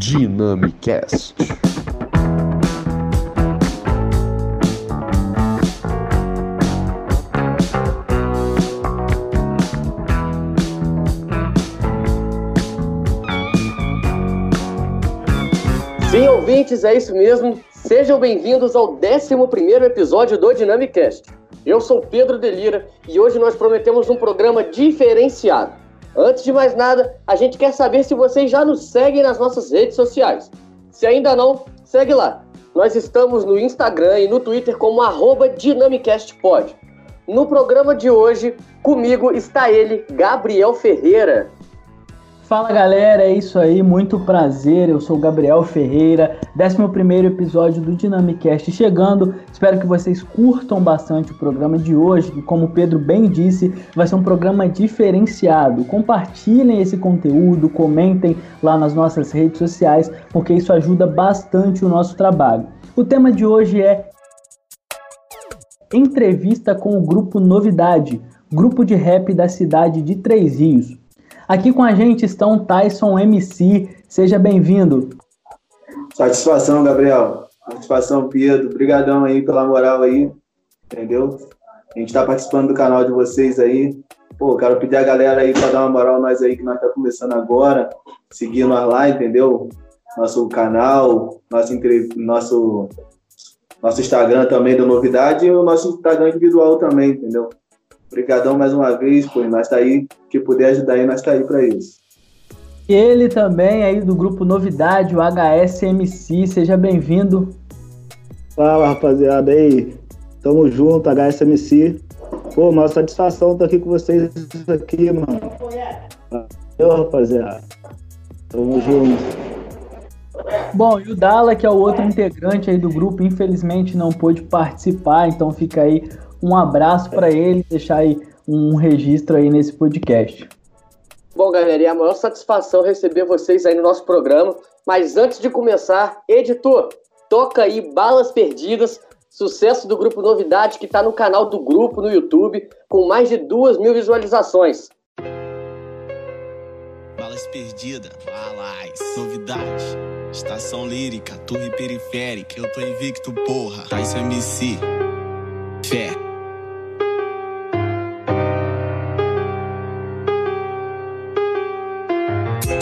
Dynamicast. Sim, ouvintes, é isso mesmo. Sejam bem-vindos ao 11 episódio do Dynamicast. Eu sou Pedro Delira e hoje nós prometemos um programa diferenciado. Antes de mais nada, a gente quer saber se vocês já nos seguem nas nossas redes sociais. Se ainda não, segue lá. Nós estamos no Instagram e no Twitter como arroba DynamicastPod. No programa de hoje, comigo está ele, Gabriel Ferreira. Fala galera, é isso aí, muito prazer. Eu sou o Gabriel Ferreira, 11 episódio do Dynamicast chegando. Espero que vocês curtam bastante o programa de hoje, que, como o Pedro bem disse, vai ser um programa diferenciado. Compartilhem esse conteúdo, comentem lá nas nossas redes sociais, porque isso ajuda bastante o nosso trabalho. O tema de hoje é entrevista com o grupo Novidade, grupo de rap da cidade de Três Rios. Aqui com a gente estão Tyson MC. Seja bem-vindo. Satisfação, Gabriel. Satisfação, Pedro. Obrigadão aí pela moral aí, entendeu? A gente tá participando do canal de vocês aí. Pô, quero pedir a galera aí para dar uma moral nós aí que nós tá começando agora, seguir nós lá, entendeu? Nosso canal, nosso nosso nosso Instagram também da novidade e o nosso Instagram individual também, entendeu? Obrigadão mais uma vez, pô, nós tá aí, que puder ajudar aí, nós tá aí para isso. Ele também aí do grupo Novidade, o HSMC, seja bem-vindo. Fala, rapaziada aí. Tamo junto, HSMC. Pô, uma satisfação estar aqui com vocês aqui, mano. Valeu, rapaziada. Tamo junto. Bom, e o Dala, que é o outro integrante aí do grupo, infelizmente não pôde participar, então fica aí um abraço para ele, deixar aí um registro aí nesse podcast. Bom, galera, é a maior satisfação receber vocês aí no nosso programa. Mas antes de começar, editor, toca aí Balas Perdidas, sucesso do grupo Novidade, que está no canal do grupo no YouTube, com mais de duas mil visualizações. Balas Perdidas, balas, novidade, estação lírica, torre periférica, eu tô invicto, porra, Tyson MC, fé.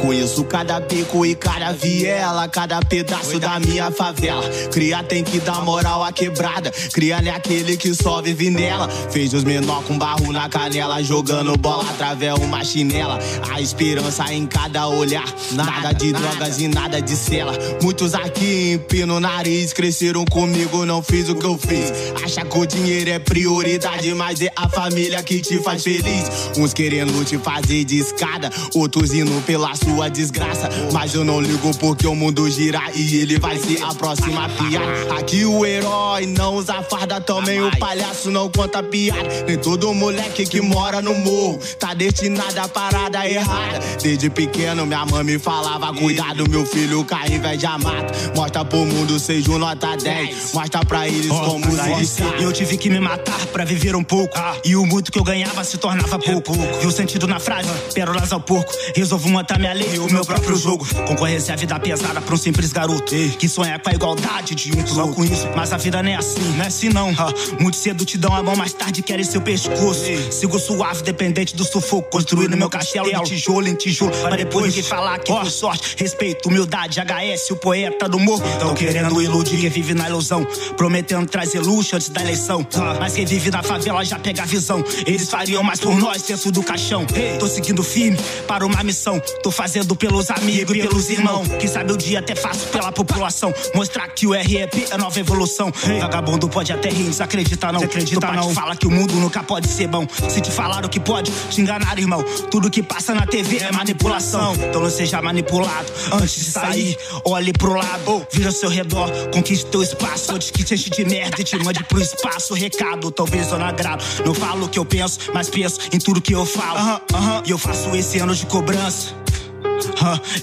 Conheço cada beco e cada viela, cada pedaço da minha favela. Cria tem que dar moral à quebrada. Cria é aquele que só vive nela. Fez os menor com barro na canela, jogando bola através uma chinela. A esperança em cada olhar. Nada de drogas e nada de cela. Muitos aqui empinam o nariz, cresceram comigo, não fiz o que eu fiz. Acha que o dinheiro é prioridade, mas é a família que te faz feliz. Uns querendo te fazer de escada, outros indo pela sua sua desgraça. Mas eu não ligo porque o mundo gira e ele vai ser a próxima piada. Aqui o herói não usa farda, também o palhaço não conta piada. Nem todo moleque que mora no morro tá destinado a parada errada. Desde pequeno minha mãe me falava: Cuidado, meu filho, cai inveja mata. Mostra pro mundo, seja um nota 10. Mostra pra eles como se E eu tive que me matar pra viver um pouco. E o muito que eu ganhava se tornava pouco. Viu sentido na frase? Pérolas ao porco. Resolvo montar minha lei o meu próprio jogo. Concorrência é a vida pesada pra um simples garoto que sonha com a igualdade de um Só com isso, mas a vida não é assim, não é assim não. muito cedo te dão a mão, mais tarde querem seu pescoço. Sigo suave, dependente do sufoco. Construindo meu castelo de tijolo em tijolo. Pra depois ninguém falar que por sorte, respeito, humildade, HS, o poeta do morro. Tão querendo iludir quem vive na ilusão. Prometendo trazer luxo antes da eleição. Mas quem vive na favela já pega a visão. Eles fariam mais por nós dentro do caixão. Tô seguindo firme para uma missão. Tô fazendo fazendo pelos amigos e pelos irmãos. Quem sabe o dia até faço pela população. Mostrar que o REP é nova evolução. Vagabundo pode até rir, desacredita não. Acredita não. fala que o mundo nunca pode ser bom. Se te falaram que pode, te enganaram, irmão. Tudo que passa na TV é manipulação. Então não seja manipulado antes de sair. Olhe pro lado, vira ao seu redor, conquiste teu espaço. Antes que te enche de merda e te mande pro espaço. Recado, talvez eu não agrado. Não falo o que eu penso, mas penso em tudo que eu falo. E eu faço esse ano de cobrança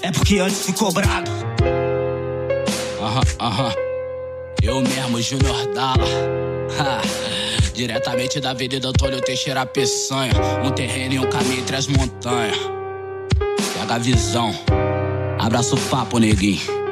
é porque antes fui cobrado. Aham, aham. Eu mesmo, Júnior Dala. Diretamente da Avenida Antônio Teixeira Peçanha. Um terreno e um caminho entre as montanhas. Pega a visão. Abraço papo, neguinho.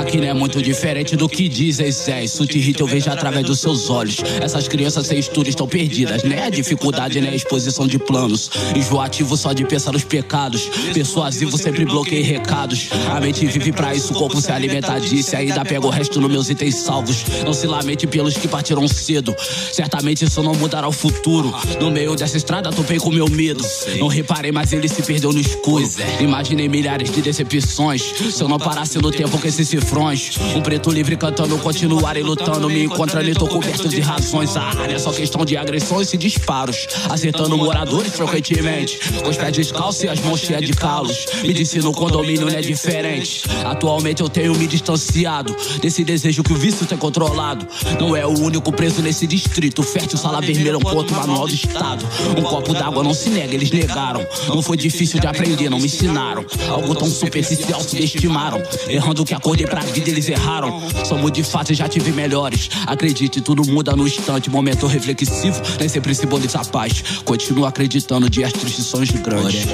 Aqui não é muito diferente do que dizem, Zé. Isso te irrita, eu vejo através dos seus olhos. Essas crianças sem estudo estão perdidas, né? A dificuldade, né? A exposição de planos. Enjoativo só de pensar nos pecados. Persuasivo sempre bloqueia recados. A mente vive pra isso, o corpo se alimenta disso. Ainda pega o resto nos meus itens salvos. Não se lamente pelos que partiram cedo. Certamente isso não mudará o futuro. No meio dessa estrada, topei com meu medo. Não reparei, mas ele se perdeu no escuro. Imaginei milhares de decepções. Se eu não parasse no tempo que esse cifrões. Um preto livre cantando, continuarem lutando. Me encontrando e tô coberto de razões. A área é só questão de agressões e disparos. Acertando moradores frequentemente. Com os pés descalços e as mãos cheias de calos. Me disse no condomínio não é diferente. Atualmente eu tenho me distanciado desse desejo que o vício tem controlado. Não é o único preso nesse distrito. Fértil, sala vermelha, um ponto manual do Estado. Um copo d'água não se nega, eles negaram. Não foi difícil de aprender, não me ensinaram. Algo tão superficial subestimaram. Errando o que acordei pra vida eles erraram. Somos de fato e já tive melhores. Acredite, tudo muda no instante. Momento reflexivo, nem sempre simboliza a paz. Continuo acreditando dias tristes sonhos grandes.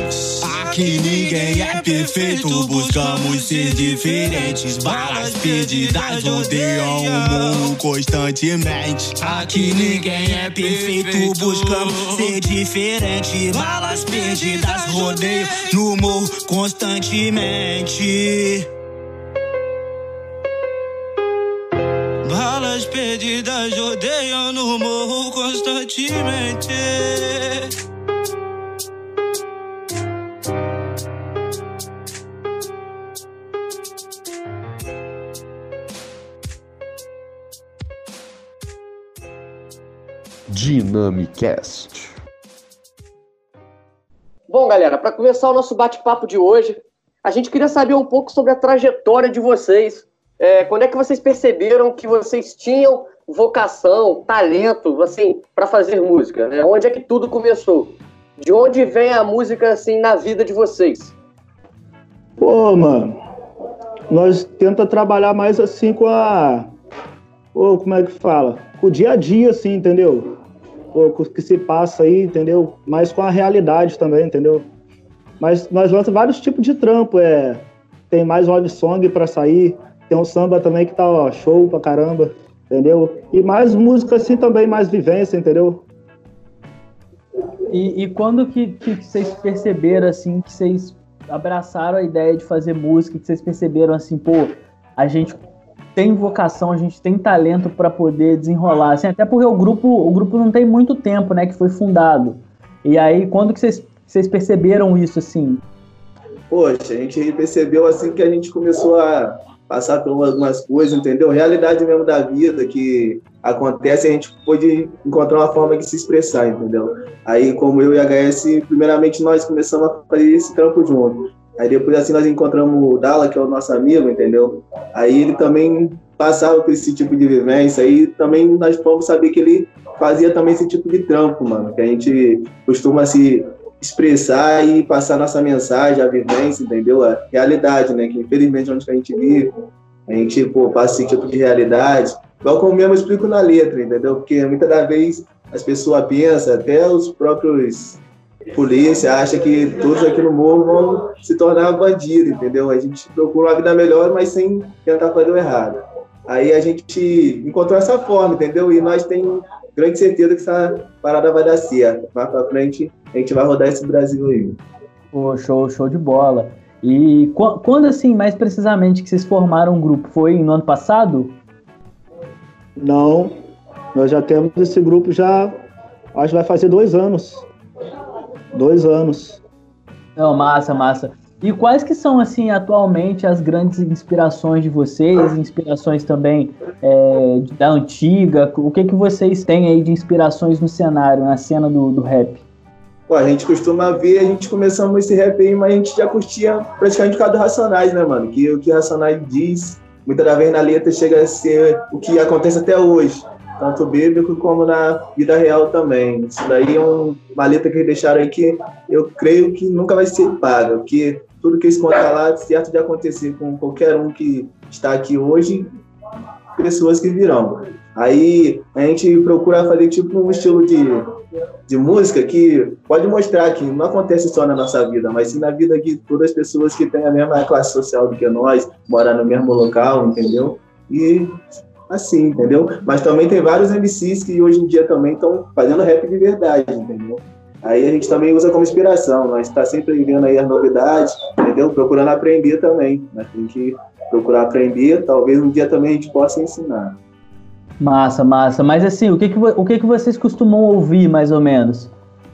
Aqui ninguém é perfeito, buscamos ser diferentes. Balas perdidas odeiam o mundo constantemente. Aqui ninguém é perfeito, buscamos ser diferente. Balas perdidas rodeiam no morro constantemente. Perdidas rodeiam no morro constantemente. Dynamicast. Bom, galera, para começar o nosso bate-papo de hoje, a gente queria saber um pouco sobre a trajetória de vocês. É, quando é que vocês perceberam que vocês tinham vocação, talento, assim, para fazer música? Né? Onde é que tudo começou? De onde vem a música, assim, na vida de vocês? Pô, mano, nós tenta trabalhar mais assim com a. Pô, como é que fala? Com o dia a dia, assim, entendeu? Pô, com o que se passa aí, entendeu? Mais com a realidade também, entendeu? Mas nós lançamos vários tipos de trampo, é. Tem mais love song pra sair, tem um samba também que tá ó, show pra caramba, entendeu? E mais música assim também, mais vivência, entendeu? E, e quando que, que vocês perceberam, assim, que vocês abraçaram a ideia de fazer música, que vocês perceberam, assim, pô, a gente tem vocação, a gente tem talento para poder desenrolar, assim, até porque o grupo, o grupo não tem muito tempo, né, que foi fundado. E aí, quando que vocês, vocês perceberam isso, assim? Poxa, a gente percebeu assim que a gente começou a passar por algumas coisas, entendeu? Realidade mesmo da vida que acontece, a gente pôde encontrar uma forma de se expressar, entendeu? Aí, como eu e a HS, primeiramente nós começamos a fazer esse trampo junto. Aí depois assim nós encontramos o Dala, que é o nosso amigo, entendeu? Aí ele também passava por esse tipo de vivência, aí também nós fomos saber que ele fazia também esse tipo de trampo, mano, que a gente costuma se expressar e passar nossa mensagem, a vivência, entendeu? A realidade, né? Que infelizmente onde a gente vive, a gente pô, passa esse tipo de realidade. Igual como mesmo eu explico na letra, entendeu? Porque muitas das vezes as pessoas pensam, até os próprios polícia acha que todos aqui no morro vão se tornar bandido, entendeu? A gente procura uma vida melhor, mas sem tentar fazer o errado. Aí a gente encontrou essa forma, entendeu? E nós temos grande certeza que essa parada vai dar certo. Mais pra frente, a gente vai rodar esse Brasil aí. Pô, show, show de bola. E qu- quando, assim, mais precisamente, que vocês formaram um grupo? Foi no ano passado? Não, nós já temos esse grupo já, acho que vai fazer dois anos. Dois anos. Não, massa, massa. E quais que são, assim, atualmente as grandes inspirações de vocês, inspirações também é, da antiga? O que que vocês têm aí de inspirações no cenário, na cena do, do rap? Pô, a gente costuma ver, a gente começamos esse rap aí, mas a gente já curtia praticamente por causa do Racionais, né, mano? Que o que Racionais diz, muitas das vezes na letra chega a ser o que acontece até hoje. Tanto bíblico como na vida real também. Isso daí é um, uma letra que eles deixaram aí que eu creio que nunca vai ser paga, porque tudo que eles contam lá é certo de acontecer com qualquer um que está aqui hoje, pessoas que virão. Aí a gente procura fazer tipo um estilo de de música que pode mostrar que não acontece só na nossa vida, mas sim na vida de todas as pessoas que têm a mesma classe social do que nós, moram no mesmo local, entendeu? E assim, entendeu? Mas também tem vários MCs que hoje em dia também estão fazendo rap de verdade, entendeu? Aí a gente também usa como inspiração, nós está sempre vendo aí as novidades, entendeu? Procurando aprender também, nós temos que procurar aprender, talvez um dia também a gente possa ensinar. Massa, massa. Mas assim, o que que, o que, que vocês costumam ouvir, mais ou menos?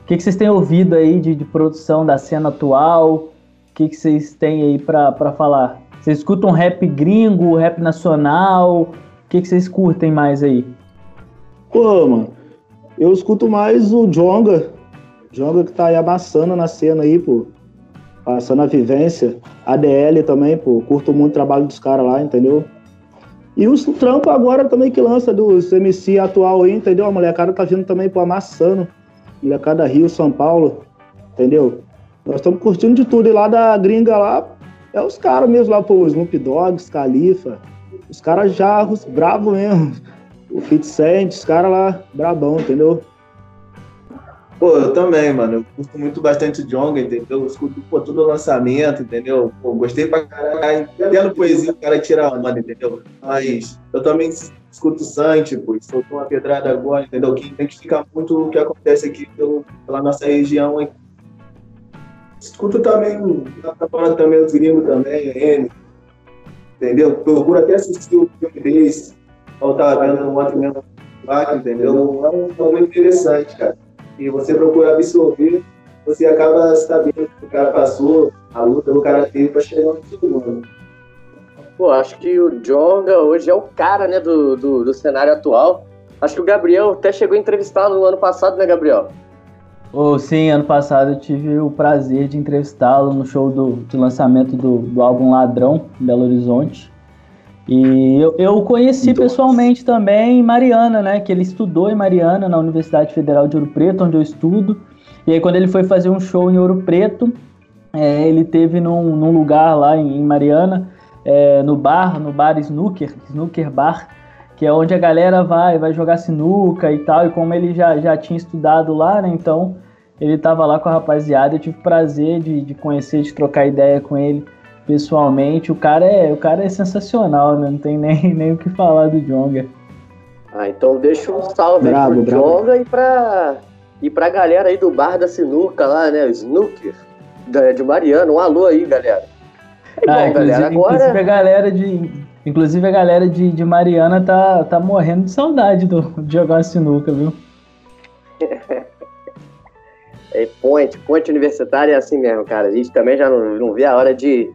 O que, que vocês têm ouvido aí de, de produção da cena atual? O que, que vocês têm aí para falar? Vocês escutam rap gringo, rap nacional? Que, que vocês curtem mais aí? Pô, mano, eu escuto mais o Jonga. Jonga que tá aí amassando na cena aí, pô. Passando a vivência. ADL também, pô. Curto muito o trabalho dos caras lá, entendeu? E o trampo agora também que lança dos MC atual aí, entendeu? A molecada tá vindo também, pô, amassando. Molecada Rio, São Paulo, entendeu? Nós estamos curtindo de tudo. E lá da gringa lá, é os caras mesmo lá, pô, Snoop Dogg, Califa. Os caras já, os bravos mesmo. O Fit Cent, os caras lá, brabão, entendeu? Pô, eu também, mano. Eu curto muito bastante Jonga, entendeu? Eu escuto pô, todo o lançamento, entendeu? Pô, gostei pra caralho. Entendo poesia, o cara tira a onda, entendeu? Mas eu também escuto o Santi, pô, soltou uma pedrada agora, entendeu? Que identifica muito o que acontece aqui pelo, pela nossa região. Escuto também, tá falando também os gringos também, ele, entendeu? Procuro até assistir o filme deles. Eu tava vendo ontem mesmo, entendeu? É um filme interessante, cara e você procura absorver, você acaba sabendo que o cara passou, a luta o cara teve para chegar no segundo. Pô, acho que o Jonga hoje é o cara, né, do, do, do cenário atual. Acho que o Gabriel até chegou a entrevistá-lo no ano passado, né, Gabriel? Oh, sim, ano passado eu tive o prazer de entrevistá-lo no show do, de lançamento do, do álbum Ladrão, em Belo Horizonte. E eu, eu conheci Nossa. pessoalmente também Mariana, né? Que ele estudou em Mariana, na Universidade Federal de Ouro Preto, onde eu estudo. E aí, quando ele foi fazer um show em Ouro Preto, é, ele teve num, num, lugar lá em, em Mariana, é, no bar, no bar Snooker, Snooker Bar, que é onde a galera vai, vai jogar sinuca e tal. E como ele já, já tinha estudado lá, né? Então ele estava lá com a rapaziada. Eu tive prazer de, de conhecer, de trocar ideia com ele pessoalmente, o cara é, o cara é sensacional, né? Não tem nem, nem o que falar do Jonga. Ah, então deixa um salve bravo, aí pro bravo. Jonga e pra, e pra galera aí do bar da sinuca lá, né? Snooker, de Mariano. Um alô aí, galera. É ah, bom, galera, agora... inclusive a galera de. Inclusive a galera de, de Mariana tá, tá morrendo de saudade do, de jogar sinuca, viu? é, ponte, ponte universitária é assim mesmo, cara. A gente também já não, não vê a hora de,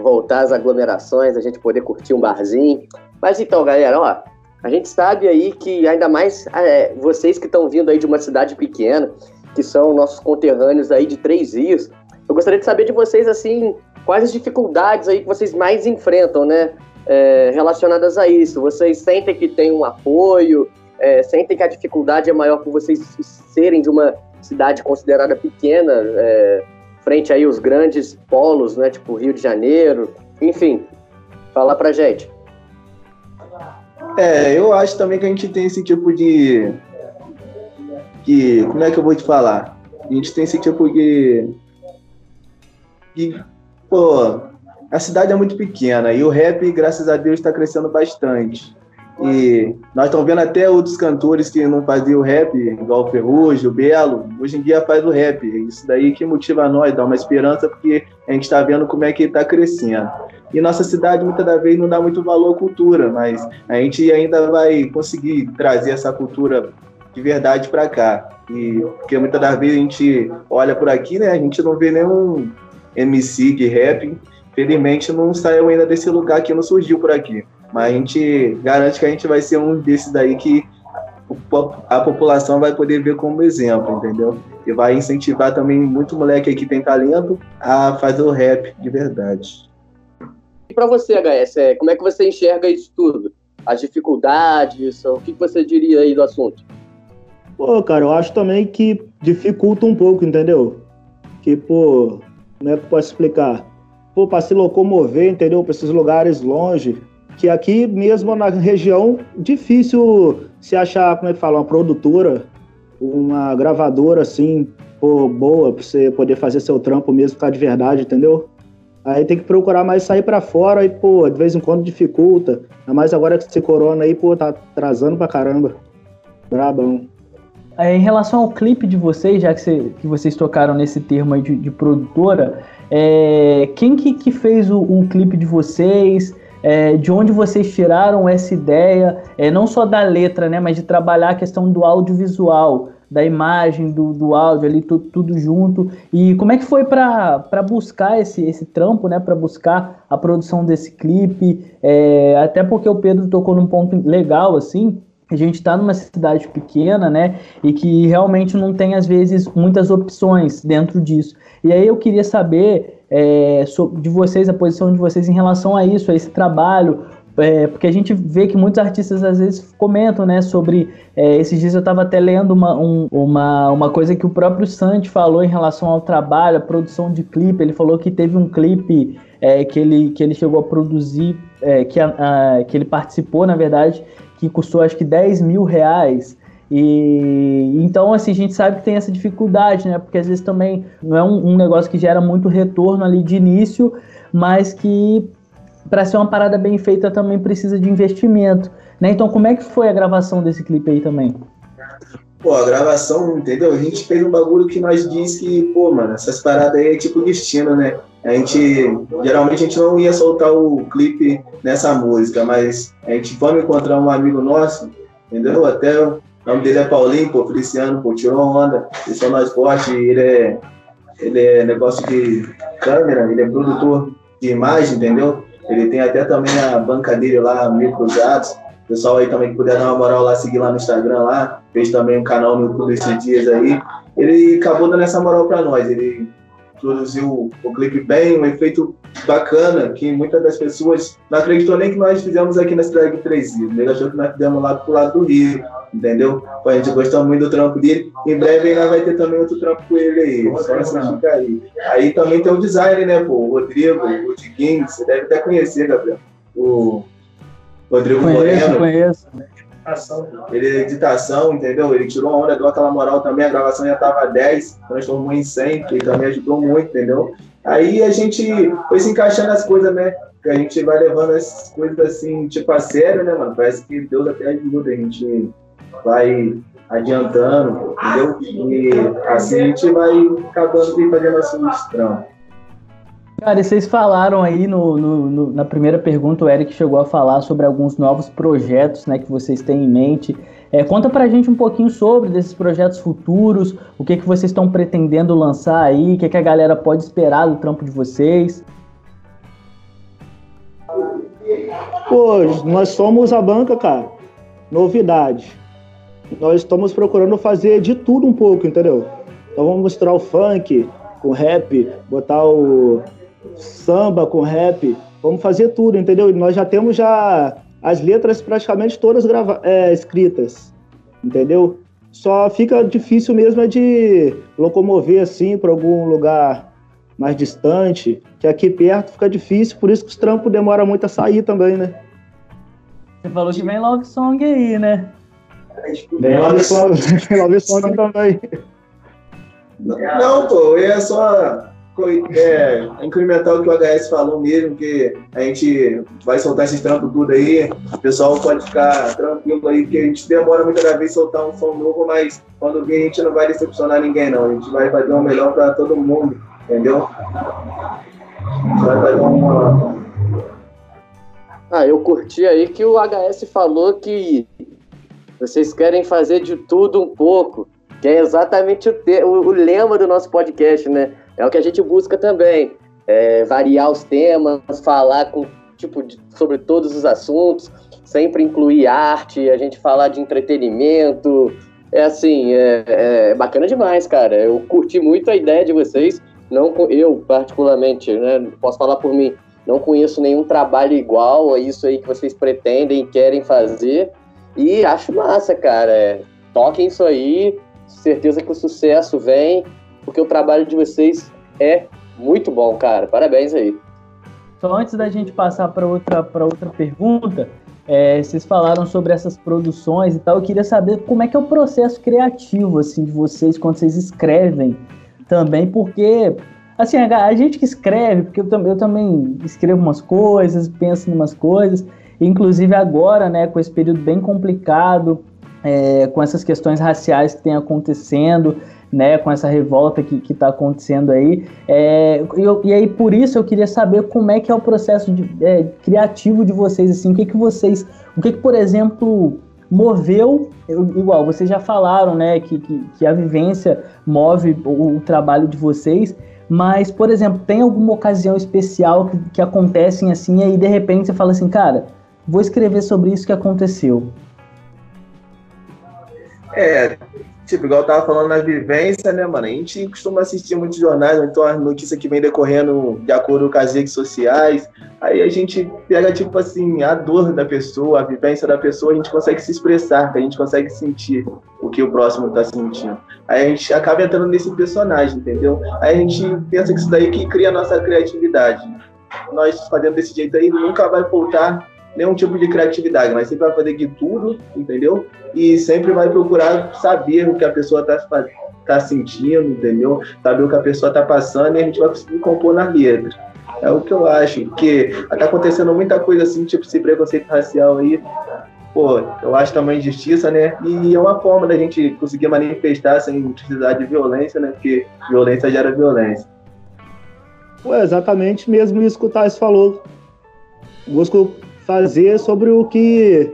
voltar às aglomerações, a gente poder curtir um barzinho. Mas então, galera, ó, a gente sabe aí que ainda mais é, vocês que estão vindo aí de uma cidade pequena, que são nossos conterrâneos aí de Três Rios, eu gostaria de saber de vocês, assim, quais as dificuldades aí que vocês mais enfrentam, né, é, relacionadas a isso. Vocês sentem que tem um apoio, é, sentem que a dificuldade é maior por vocês serem de uma cidade considerada pequena, é, frente aí os grandes polos, né, tipo Rio de Janeiro, enfim, fala pra gente. É, eu acho também que a gente tem esse tipo de que como é que eu vou te falar? A gente tem esse tipo de que pô, a cidade é muito pequena e o rap, graças a Deus, está crescendo bastante. E nós estamos vendo até outros cantores que não faziam rap, igual o Ferrugem, o Belo, hoje em dia faz o rap. Isso daí que motiva nós, dá uma esperança, porque a gente está vendo como é que está crescendo. E nossa cidade, muitas das vezes, não dá muito valor à cultura, mas a gente ainda vai conseguir trazer essa cultura de verdade para cá. E, porque muitas das vezes a gente olha por aqui, né, a gente não vê nenhum MC de rap. Felizmente não saiu ainda desse lugar que não surgiu por aqui. Mas a gente garante que a gente vai ser um desses daí que a população vai poder ver como exemplo, entendeu? E vai incentivar também muito moleque aí que tem talento a fazer o rap de verdade. E para você, HS, é, como é que você enxerga isso tudo? As dificuldades, o que você diria aí do assunto? Pô, cara, eu acho também que dificulta um pouco, entendeu? Que, pô, como é que eu posso explicar? Para se locomover, entendeu? Para esses lugares longe, que aqui mesmo na região, difícil se achar, como é que fala, uma produtora, uma gravadora assim, pô, boa, pra você poder fazer seu trampo mesmo ficar de verdade, entendeu? Aí tem que procurar mais sair para fora e, pô, de vez em quando dificulta. Ainda mais agora que esse corona aí, pô, tá atrasando pra caramba. Brabão. É, em relação ao clipe de vocês, já que, cê, que vocês tocaram nesse termo aí de, de produtora, é, quem que, que fez o, o, clipe de vocês? É, de onde vocês tiraram essa ideia? É, não só da letra, né, mas de trabalhar a questão do audiovisual, da imagem, do, do áudio ali, tudo, tudo junto. E como é que foi para buscar esse, esse trampo, né? Para buscar a produção desse clipe? É, até porque o Pedro tocou num ponto legal, assim, a gente está numa cidade pequena, né, e que realmente não tem às vezes muitas opções dentro disso. E aí eu queria saber é, de vocês, a posição de vocês em relação a isso, a esse trabalho, é, porque a gente vê que muitos artistas às vezes comentam, né, sobre é, esses dias eu estava até lendo uma, um, uma, uma coisa que o próprio Santi falou em relação ao trabalho, a produção de clipe. Ele falou que teve um clipe é, que, ele, que ele chegou a produzir, é, que, a, a, que ele participou, na verdade, que custou acho que 10 mil reais. E então, assim, a gente sabe que tem essa dificuldade, né? Porque às vezes também não é um, um negócio que gera muito retorno ali de início, mas que para ser uma parada bem feita também precisa de investimento, né? Então, como é que foi a gravação desse clipe aí também? Pô, a gravação, entendeu? A gente fez um bagulho que nós diz que, pô, mano, essas paradas aí é tipo destino, né? A gente, geralmente a gente não ia soltar o clipe nessa música, mas a gente vamos encontrar um amigo nosso, entendeu? Até o nome dele é Paulinho, pô, Feliciano, pô, tirou onda, ele só nós forte, ele é, ele é negócio de câmera, ele é produtor de imagem, entendeu? Ele tem até também a banca dele lá, Mil Cruzados. Pessoal aí também que puder dar uma moral lá, seguir lá no Instagram lá. Fez também um canal no YouTube esses dias aí. Ele acabou dando essa moral para nós. Ele produziu o clipe bem, um efeito bacana, que muitas das pessoas não acreditou nem que nós fizemos aqui na cidade de Três Rios. Ele achou que nós fizemos lá pro lado do Rio, entendeu? A gente gostou muito do trampo dele. Em breve ainda vai ter também outro trampo com ele aí. Só aí. Aí também tem o design, né, pô? O Rodrigo, o Diguinho, você deve até conhecer, Gabriel. O Rodrigo conheço, Moreno. Conheço, ele é editação, entendeu? Ele tirou a onda, deu aquela moral também, a gravação já tava 10, transformou em 100, que também ajudou muito, entendeu? Aí a gente foi se encaixando as coisas, né? Que a gente vai levando as coisas assim, tipo, a sério, né, mano? Parece que Deus até ajuda, a gente vai adiantando, entendeu? E assim a gente vai acabando de fazer nossos trampos. Cara, e vocês falaram aí no, no, no, na primeira pergunta, o Eric chegou a falar sobre alguns novos projetos né, que vocês têm em mente. É, conta pra gente um pouquinho sobre desses projetos futuros, o que, que vocês estão pretendendo lançar aí, o que, que a galera pode esperar do trampo de vocês. Pô, nós somos a banca, cara. Novidade. Nós estamos procurando fazer de tudo um pouco, entendeu? Então vamos mostrar o funk com rap, botar o samba com rap, vamos fazer tudo, entendeu? Nós já temos já as letras praticamente todas grava é, escritas, entendeu? Só fica difícil mesmo é de locomover assim para algum lugar mais distante, que aqui perto fica difícil, por isso que os trampos demoram muito a sair também, né? Você falou que vem Love Song aí, né? Vem Love Song, love song também. Não, pô, é só é, incrementar o que o HS falou mesmo, que a gente vai soltar esses trampos tudo aí, o pessoal pode ficar tranquilo aí, que a gente demora muitas vezes soltar um som novo, mas quando vir a gente não vai decepcionar ninguém não, a gente vai fazer o melhor para todo mundo, entendeu? Vai fazer uma... Ah, eu curti aí que o HS falou que vocês querem fazer de tudo um pouco, que é exatamente o, te... o lema do nosso podcast, né? É o que a gente busca também. É, variar os temas, falar com, tipo, de, sobre todos os assuntos, sempre incluir arte, a gente falar de entretenimento. É assim, é, é bacana demais, cara. Eu curti muito a ideia de vocês. Não, eu, particularmente, né, posso falar por mim, não conheço nenhum trabalho igual a isso aí que vocês pretendem e querem fazer. E acho massa, cara. É, toquem isso aí, certeza que o sucesso vem porque o trabalho de vocês é muito bom, cara. Parabéns aí. Só antes da gente passar para outra, outra pergunta, É, vocês falaram sobre essas produções e tal. Eu queria saber como é que é o processo criativo assim de vocês quando vocês escrevem também, porque assim a, gente que escreve, porque eu, eu, também escrevo umas coisas, penso em umas coisas, inclusive agora, né, com esse período bem complicado, é, com essas questões raciais que tem acontecendo, né, com essa revolta que está acontecendo aí. É, eu, e aí, por isso, eu queria saber como é que é o processo de, é, criativo de vocês, assim, o que que vocês, o que que, por exemplo, moveu, igual, vocês já falaram, né, que, que, que a vivência move o, o, trabalho de vocês, mas, por exemplo, tem alguma ocasião especial que, que acontecem assim, e aí, de repente, você fala assim, cara, vou escrever sobre isso que aconteceu. É, Tipo, igual eu tava falando na vivência, né, mano? A gente costuma assistir muitos jornais, então as notícias que vem decorrendo de acordo com as redes sociais. Aí a gente pega, tipo assim, a dor da pessoa, a vivência da pessoa, a gente consegue se expressar, a gente consegue sentir o que o próximo tá sentindo. Aí a gente acaba entrando nesse personagem, entendeu? Aí a gente pensa que isso daí que cria a nossa criatividade. Nós fazendo desse jeito aí nunca vai faltar nenhum tipo de criatividade, mas sempre vai fazer de tudo, entendeu? E sempre vai procurar saber o que a pessoa está tá sentindo, entendeu? Saber o que a pessoa está passando e a gente vai conseguir compor na letra. É o que eu acho, porque está acontecendo muita coisa assim, tipo esse preconceito racial aí. Pô, eu acho também injustiça, né? E é uma forma da gente conseguir manifestar sem precisar de violência, né? Porque violência gera violência. Pô, exatamente mesmo isso que o Thais falou. Busco fazer sobre o que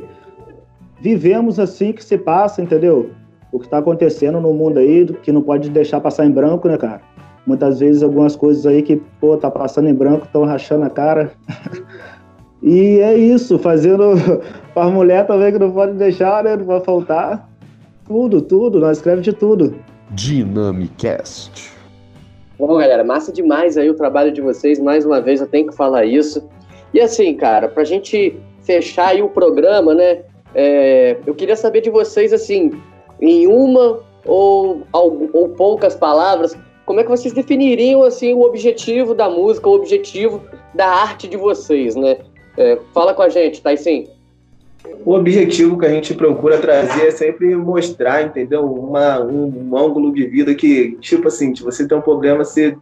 vivemos assim, que se passa, entendeu? O que está acontecendo no mundo aí, que não pode deixar passar em branco, né, cara? Muitas vezes algumas coisas aí que, pô, tá passando em branco, estão rachando a cara. e é isso, fazendo para a mulher também que não pode deixar, né? Não vai faltar. Tudo, tudo, nós escrevemos de tudo. Dynamicast. Bom, galera, massa demais aí o trabalho de vocês. Mais uma vez eu tenho que falar isso. E assim, cara, pra gente fechar aí o programa, né? É, eu queria saber de vocês, assim, em uma ou, ou poucas palavras, como é que vocês definiriam, assim, o objetivo da música, o objetivo da arte de vocês, né? É, fala com a gente, tá sim. O objetivo que a gente procura trazer é sempre mostrar, entendeu? Uma, um, um ângulo de vida que, tipo assim, se você tem um problema, você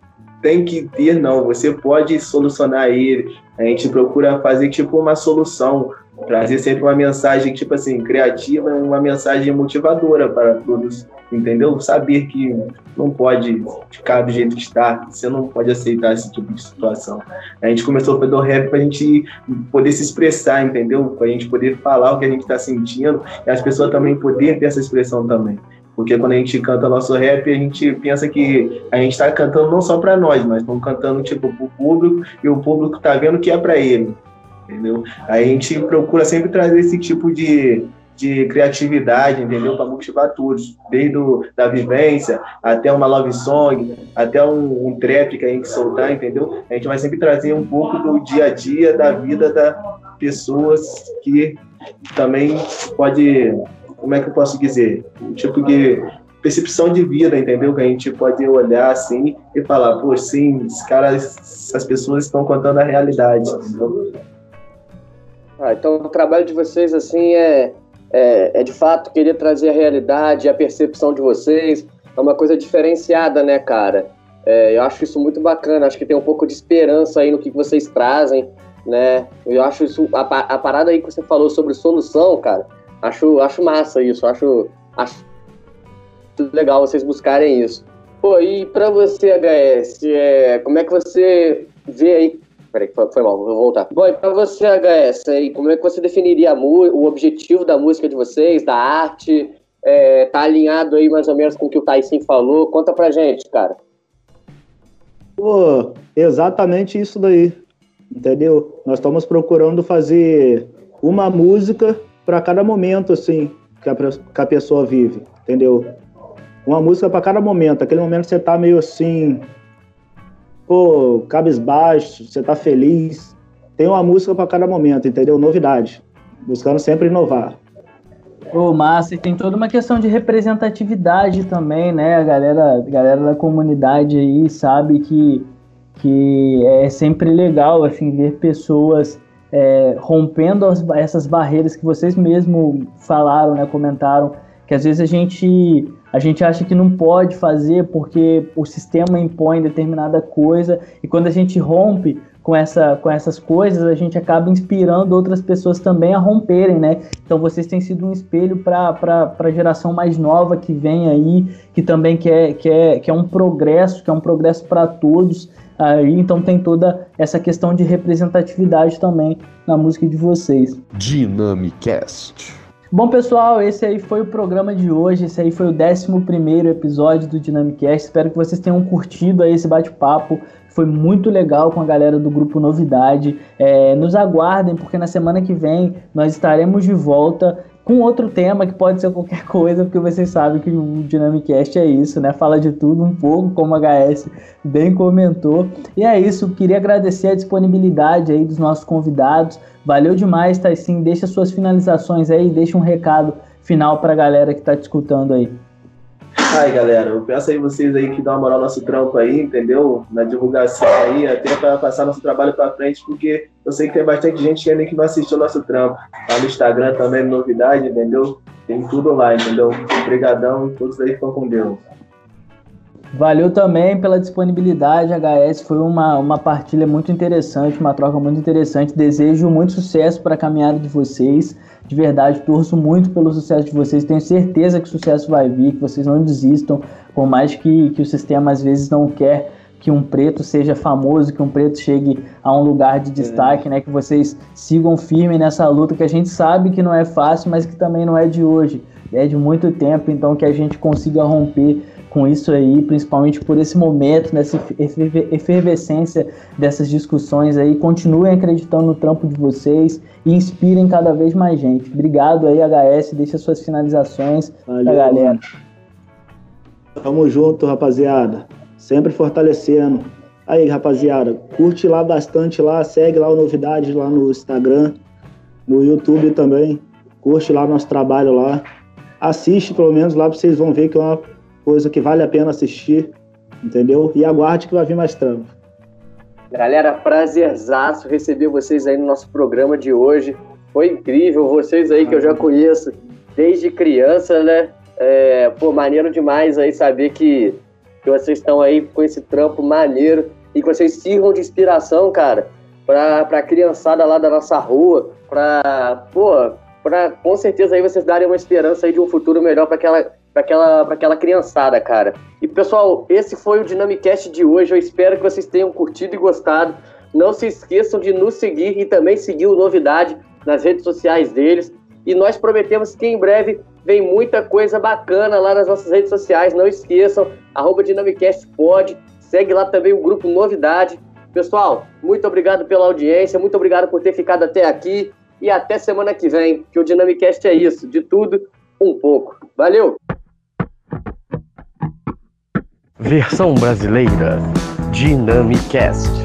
tem que ter, não. Você pode solucionar ele. A gente procura fazer tipo uma solução, trazer sempre uma mensagem tipo assim criativa, uma mensagem motivadora para todos, entendeu? Saber que não pode ficar do jeito que está, você não pode aceitar esse tipo de situação. A gente começou a fazer o rap para a gente poder se expressar, entendeu? Para a gente poder falar o que a gente está sentindo e as pessoas também poderem ter essa expressão também. Porque quando a gente canta nosso rap, a gente pensa que a gente está cantando não só para nós, mas estamos cantando tipo para o público e o público está vendo que é para ele, entendeu? A gente procura sempre trazer esse tipo de, de criatividade, entendeu? Para motivar todos, desde o, da vivência até uma love song, até um, um trap que a gente soltar, entendeu? A gente vai sempre trazer um pouco do dia a dia, da vida das pessoas que também pode como é que eu posso dizer? Tipo de percepção de vida, entendeu? Que a gente pode olhar assim e falar, pô, sim, os caras, as pessoas estão contando a realidade. Entendeu? Ah, então o trabalho de vocês assim é, é, é, de fato querer trazer a realidade, a percepção de vocês, é uma coisa diferenciada, né, cara? É, eu acho isso muito bacana, acho que tem um pouco de esperança aí no que vocês trazem, né? Eu acho isso, a, a parada aí que você falou sobre solução, cara, Acho, acho massa isso, acho, acho legal vocês buscarem isso. Pô, e pra você, HS, é, como é que você vê aí. Peraí, foi, mal, vou voltar. Bom, e pra você, HS, aí, como é que você definiria o objetivo da música de vocês, da arte? É, tá alinhado aí mais ou menos com o que o Tyson falou? Conta pra gente, cara. Pô, exatamente isso daí. Entendeu? Nós estamos procurando fazer uma música para cada momento assim que a, que a pessoa vive, entendeu? Uma música para cada momento. Aquele momento que você tá meio assim, pô, cabisbaixo, você tá feliz. Tem uma música para cada momento, entendeu? Novidade. Buscando sempre inovar. Ô, massa, e tem toda uma questão de representatividade também, né? A galera, a galera da comunidade aí sabe que, que é sempre legal, assim, ver pessoas é, rompendo as, essas barreiras que vocês mesmo falaram, né, comentaram, que às vezes a gente a gente acha que não pode fazer porque o sistema impõe determinada coisa e quando a gente rompe com, essa, com essas coisas, a gente acaba inspirando outras pessoas também a romperem, né? Então vocês têm sido um espelho para a geração mais nova que vem aí, que também quer, quer, quer um progresso, que é um progresso para todos. Aí, então tem toda essa questão de representatividade também na música de vocês. Dynamicast. Bom, pessoal, esse aí foi o programa de hoje. Esse aí foi o 11 episódio do Dynamicast. Espero que vocês tenham curtido aí esse bate-papo. Foi muito legal com a galera do grupo Novidade. É, nos aguardem, porque na semana que vem nós estaremos de volta com outro tema que pode ser qualquer coisa, porque vocês sabem que o Dynamicast é isso, né? Fala de tudo um pouco, como a HS bem comentou. E é isso, queria agradecer a disponibilidade aí dos nossos convidados. Valeu demais, Taisim. Deixa suas finalizações aí, deixa um recado final para a galera que está te escutando aí. Ai, galera, eu peço aí vocês aí que dão uma moral no nosso trampo aí, entendeu? Na divulgação aí, até para passar nosso trabalho para frente, porque eu sei que tem bastante gente que ainda que não assistiu nosso trampo. Lá no Instagram também, novidade, entendeu? Tem tudo lá, entendeu? Obrigadão todos aí ficam com Deus. Valeu também pela disponibilidade, HS. Foi uma, uma partilha muito interessante, uma troca muito interessante. Desejo muito sucesso para a caminhada de vocês. De verdade, torço muito pelo sucesso de vocês. Tenho certeza que o sucesso vai vir, que vocês não desistam, por mais que, que o sistema às vezes não quer que um preto seja famoso, que um preto chegue a um lugar de destaque, né? Que vocês sigam firme nessa luta que a gente sabe que não é fácil, mas que também não é de hoje, é de muito tempo. Então que a gente consiga romper com isso aí, principalmente por esse momento, nessa efervescência dessas discussões aí. Continuem acreditando no trampo de vocês e inspirem cada vez mais gente. Obrigado aí, HS. Deixa suas finalizações Valeu, pra galera. Tamo junto, rapaziada. Sempre fortalecendo. Aí, rapaziada, curte lá bastante lá, segue lá o Novidades lá no Instagram, no YouTube também. Curte lá nosso trabalho lá. Assiste pelo menos lá, vocês vão ver que é uma coisa que vale a pena assistir, entendeu? E aguarde que vai vir mais trampo. Galera, prazerzaço receber vocês aí no nosso programa de hoje. Foi incrível, vocês aí que eu já conheço desde criança, né? É, pô, maneiro demais aí saber que, que vocês estão aí com esse trampo maneiro e que vocês sirvam de inspiração, cara, pra, pra criançada lá da nossa rua, pra, pô, pra com certeza aí vocês darem uma esperança aí de um futuro melhor para aquela para aquela, aquela criançada, cara. E pessoal, esse foi o Dynamicast de hoje. Eu espero que vocês tenham curtido e gostado. Não se esqueçam de nos seguir e também seguir o Novidade nas redes sociais deles. E nós prometemos que em breve vem muita coisa bacana lá nas nossas redes sociais. Não esqueçam, arroba Dynamicast pode. Segue lá também o grupo Novidade. Pessoal, muito obrigado pela audiência, muito obrigado por ter ficado até aqui e até semana que vem, que o Dynamicast é isso, de tudo, um pouco. Valeu! Versão brasileira Dynamicast.